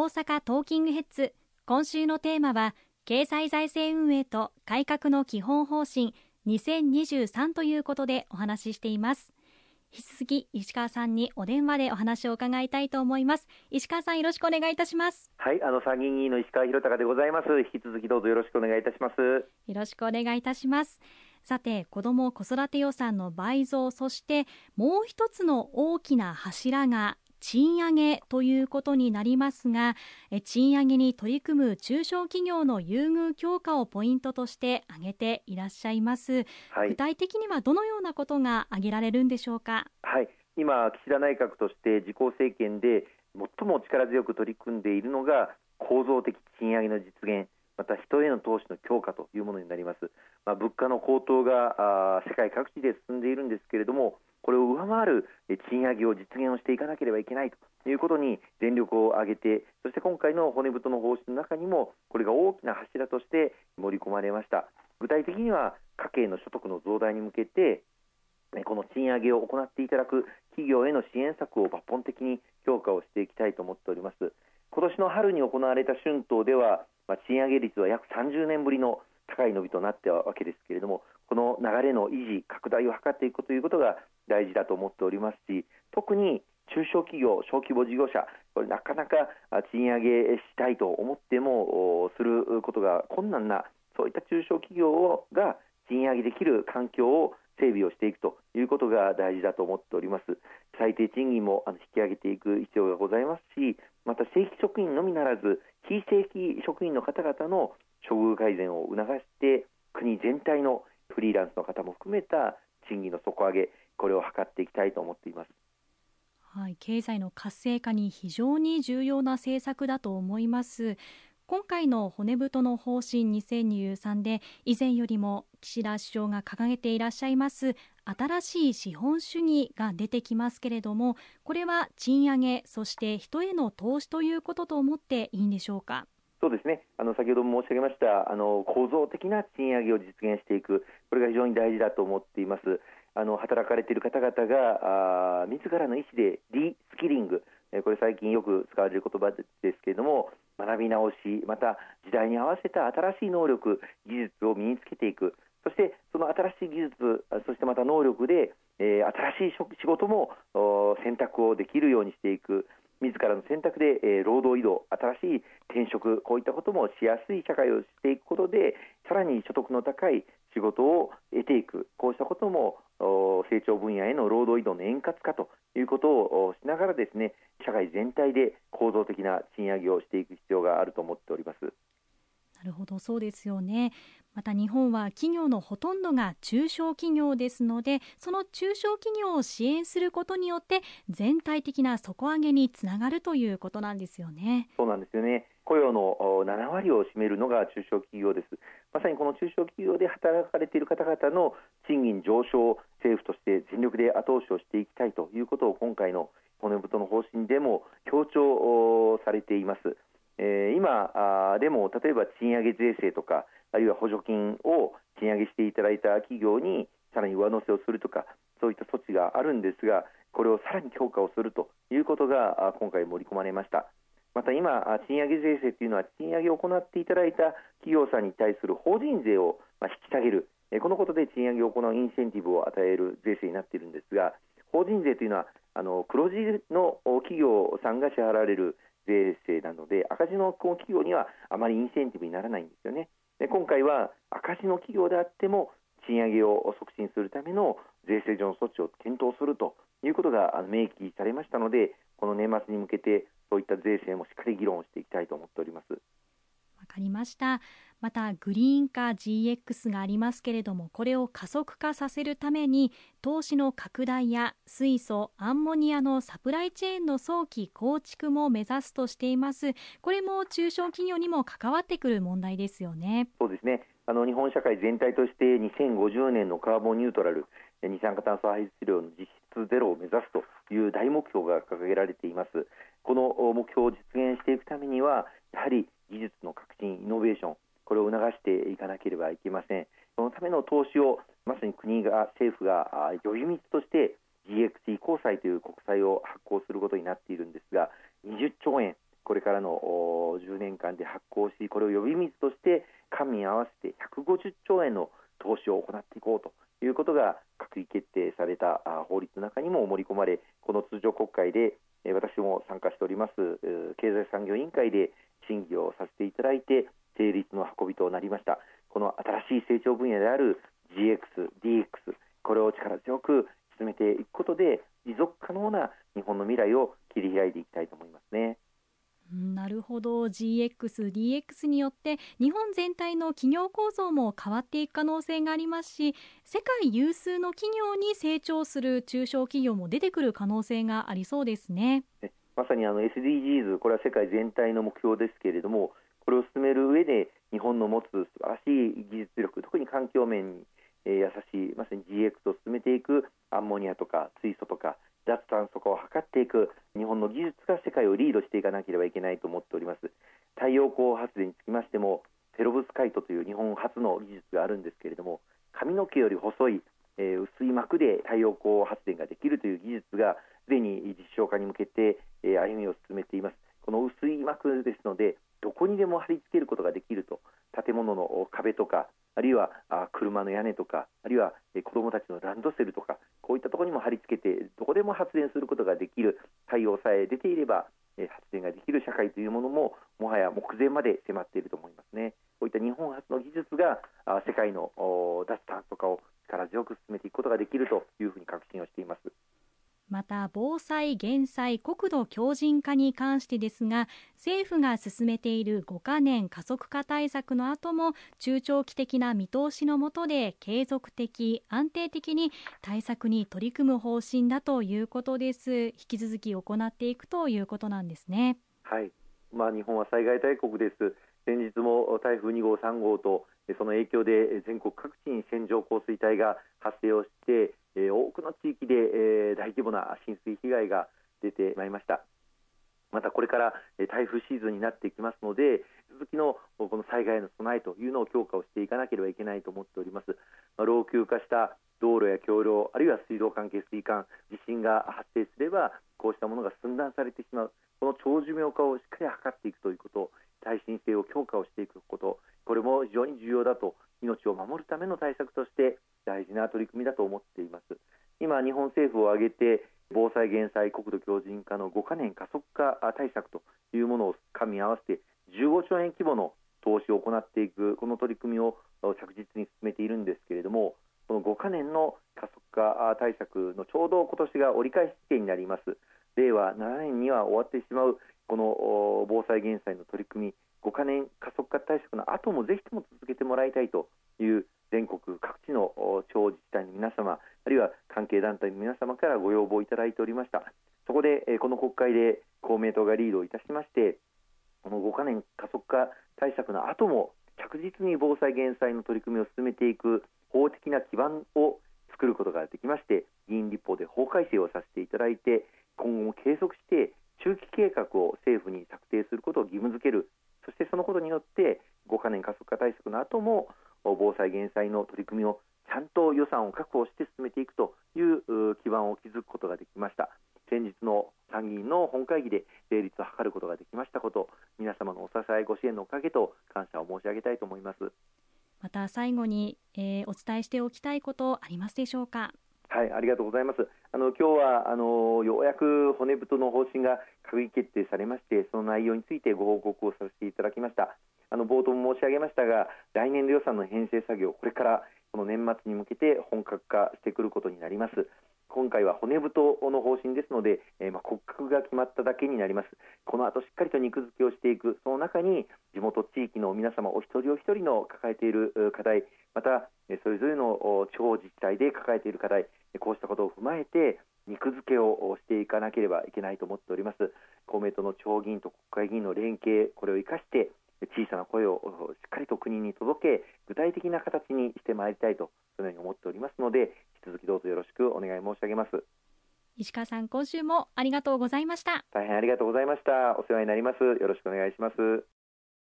大阪トーキングヘッズ。今週のテーマは経済財政運営と改革の基本方針。2023ということでお話ししています。引き続き石川さんにお電話でお話を伺いたいと思います。石川さんよろしくお願いいたします。はいあの参議院議員の石川博隆でございます。引き続きどうぞよろしくお願いいたします。よろしくお願いいたします。さて子ども子育て予算の倍増そしてもう一つの大きな柱が賃上げということになりますが賃上げに取り組む中小企業の優遇強化をポイントとして挙げていらっしゃいます、はい、具体的にはどのようなことが挙げられるんでしょうか？はい。今岸田内閣として自公政権で最も力強く取り組んでいるのが構造的賃上げの実現また人への投資の強化というものになります、まあ、物価の高騰が世界各地で進んでいるんですけれどもこれを上回る賃上げを実現をしていかなければいけないということに全力を挙げてそして今回の骨太の方針の中にもこれが大きな柱として盛り込まれました。具体的には家計の所得の増大に向けてこの賃上げを行っていただく企業への支援策を抜本的に強化をしていきたいと思っております。今年の春に行われた春闘では、まあ、賃上げ率は約30年ぶりの高い伸びとなったわけですけれどもこの流れの維持拡大を図っていくということが大事だと思っておりますし特に中小企業、小規模事業者これなかなか賃上げしたいと思ってもすることが困難なそういった中小企業が賃上げできる環境を整備をしていくということが大事だと思っております。最低賃金も引き上げていく必要がございますしまた正規職員のみならず非正規職員の方々の処遇改善を促して国全体のフリーランスの方も含めた賃金の底上げこれを図っていきたいと思っています。はい、経済の活性化に非常に重要な政策だと思います。今回の骨太の方針2023で以前よりも岸田首相が掲げていらっしゃいます新しい資本主義が出てきますけれどもこれは賃上げそして人への投資ということと思っていいんでしょうか？そうですね。あの先ほども申し上げましたあの構造的な賃上げを実現していくこれが非常に大事だと思っています。あの働かれている方々があ自らの意思でリスキリングこれ最近よく使われる言葉ですけれども学び直しまた時代に合わせた新しい能力技術を身につけていく。そしてその新しい技術そしてまた能力で、えー、新しい仕事も選択をできるようにしていく。自らの選択で、えー、労働移動新しい転職こういったこともしやすい社会をしていくことでさらに所得の高い仕事を得ていくこうしたことも成長分野への労働移動の円滑化ということをしながらですね社会全体で構造的な賃上げをしていく必要があると思っております。なるほど。そうですよね。また日本は企業のほとんどが中小企業ですのでその中小企業を支援することによって全体的な底上げにつながるということなんですよね。そうなんですよね。雇用の7割を占めるのが中小企業です。まさにこの中小企業で働かれている方々の賃金上昇を政府として全力で後押しをしていきたいということを今回の骨太の方針でも強調されています。えー、今でも例えば賃上げ税制とかあるいは補助金を賃上げしていただいた企業にさらに上乗せをするとかそういった措置があるんですがこれをさらに強化をするということが今回盛り込まれました。また今賃上げ税制というのは賃上げを行っていただいた企業さんに対する法人税を引き下げる。このことで賃上げを行うインセンティブを与える税制になっているんですが法人税というのはあの黒字の企業さんが支払われる税制なので赤字の企業にはあまりインセンティブにならないんですよね。で今回は赤字の企業であっても賃上げを促進するための税制上の措置を検討するということが明記されましたのでこの年末に向けてそういった税制もしっかり議論していきたいと思っております。わかりましたまたグリーン化 GX がありますけれどもこれを加速化させるために投資の拡大や水素アンモニアのサプライチェーンの早期構築も目指すとしています。これも中小企業にも関わってくる問題ですよね。そうですね。あの日本社会全体として2050年のカーボンニュートラル二酸化炭素排出量の実質ゼロを目指すという大目標が掲げられています。この目標を実現していくためにはやはり技術の革新イノベーションこれを促していかなければいけません。そのための投資をまさに国が政府が呼び水として GX 移行債という国債を発行することになっているんですが20兆円これからの10年間で発行しこれを呼び水として官民合わせて150兆円の投資を行っていこうということが閣議決定された法律の中にも盛り込まれこの通常国会で私も参加しております経済産業委員会で審議をさせていただいて成立の運びとなりましたこの新しい成長分野である GX、DX これを力強く進めていくことで持続可能な日本の未来を切り開いていきたいと思いますね。なるほど GX、DX によって日本全体の企業構造も変わっていく可能性がありますし世界有数の企業に成長する中小企業も出てくる可能性がありそうですね。まさにあの SDGs これは世界全体の目標ですけれどもこれを進める上で日本の持つ素晴らしい技術力特に環境面に優しいまさに GX を進めていくアンモニアとか水素とか脱炭素化を図っていく日本の技術が世界をリードしていかなければいけないと思っております。太陽光発電につきましてもペロブスカイトという日本初の技術があるんですけれども髪の毛より細い、えー、薄い膜で太陽光発電ができるという技術がすでに実証化に向けて、えー、歩みを進めています。この薄い膜ですのでどこにでも貼り付けることができると建物の壁とかあるいは車の屋根とかあるいは子どもたちのランドセルとかこういったところにも貼り付けてどこでも発電することができる太陽さえ出ていれば発電ができる社会というものももはや目前まで迫っていると思いますね。こういった日本初の技術が世界の脱炭素化を力強く進めていくことができるというふうに確信を。た防災・減災・国土強靭化に関してですが政府が進めている5カ年加速化対策の後も中長期的な見通しのもとで継続的安定的に対策に取り組む方針だということです。引き続き行っていくということなんですね。はい。まあ日本は災害大国です。先日も台風2号3号とその影響で全国各地に線状降水帯が発生をして多くの地域で大規模な浸水被害が出てまいりました。またこれから台風シーズンになっていきますので続きのこの災害の備えというのを強化をしていかなければいけないと思っております、ま、老朽化した道路や橋梁あるいは水道管下水管地震が発生すればこうしたものが寸断されてしまう。この長寿命化をしっかり図っていくということ耐震性を強化をしていくことこれも非常に重要だと命を守るための対策として大事な取り組みだと思っています。今日本政府を挙げて防災減災国土強靭化の5カ年加速化対策というものを噛み合わせて15兆円規模の投資を行っていくこの取り組みを着実に進めているんですけれどもこの5カ年の加速化対策のちょうど今年が折り返し地点になります。令和7年には終わってしまうこの防災減災の取り組み5カ年加速化対策の後もぜひとも続けてもらいたいという全国各地の地方自治体の皆様あるいは関係団体の皆様からご要望いただいておりました。そこでこの国会で公明党がリードをいたしましてこの5カ年加速化対策の後も着実に防災減災の取り組みを進めていく法的な基盤を作ることができまして議員立法で法改正をさせていただいて今後も継続して中期計画を政府に策定することを義務付ける。そしてそのことによって5カ年加速化対策の後も防災減災の取り組みをちゃんと予算を確保して進めていくという基盤を築くことができました。先日の参議院の本会議で成立を図ることができましたこと皆様のお支えご支援のおかげと感謝を申し上げたいと思います。また最後に、えー、お伝えしておきたいことありますでしょうか？はい、ありがとうございます。あの今日はあのようやく骨太の方針が閣議決定されまして、その内容についてご報告をさせていただきました。あの冒頭も申し上げましたが、来年度予算の編成作業、これからこの年末に向けて本格化してくることになります。今回は骨太の方針ですので、えー、まあ、骨格が決まっただけになります。この後しっかりと肉付けをしていく。その中に地元地域の皆様お一人お一人の抱えている課題またそれぞれの地方自治体で抱えている課題こうしたことを踏まえて肉付けをしていかなければいけないと思っております。公明党の地方議員と国会議員の連携これを生かして小さな声をしっかりと国に届け具体的な形にしてまいりたいとそのように思っておりますので引き続きどうぞよろしくお願い申し上げます。石川さん今週もありがとうございました。大変ありがとうございました。お世話になります。よろしくお願いします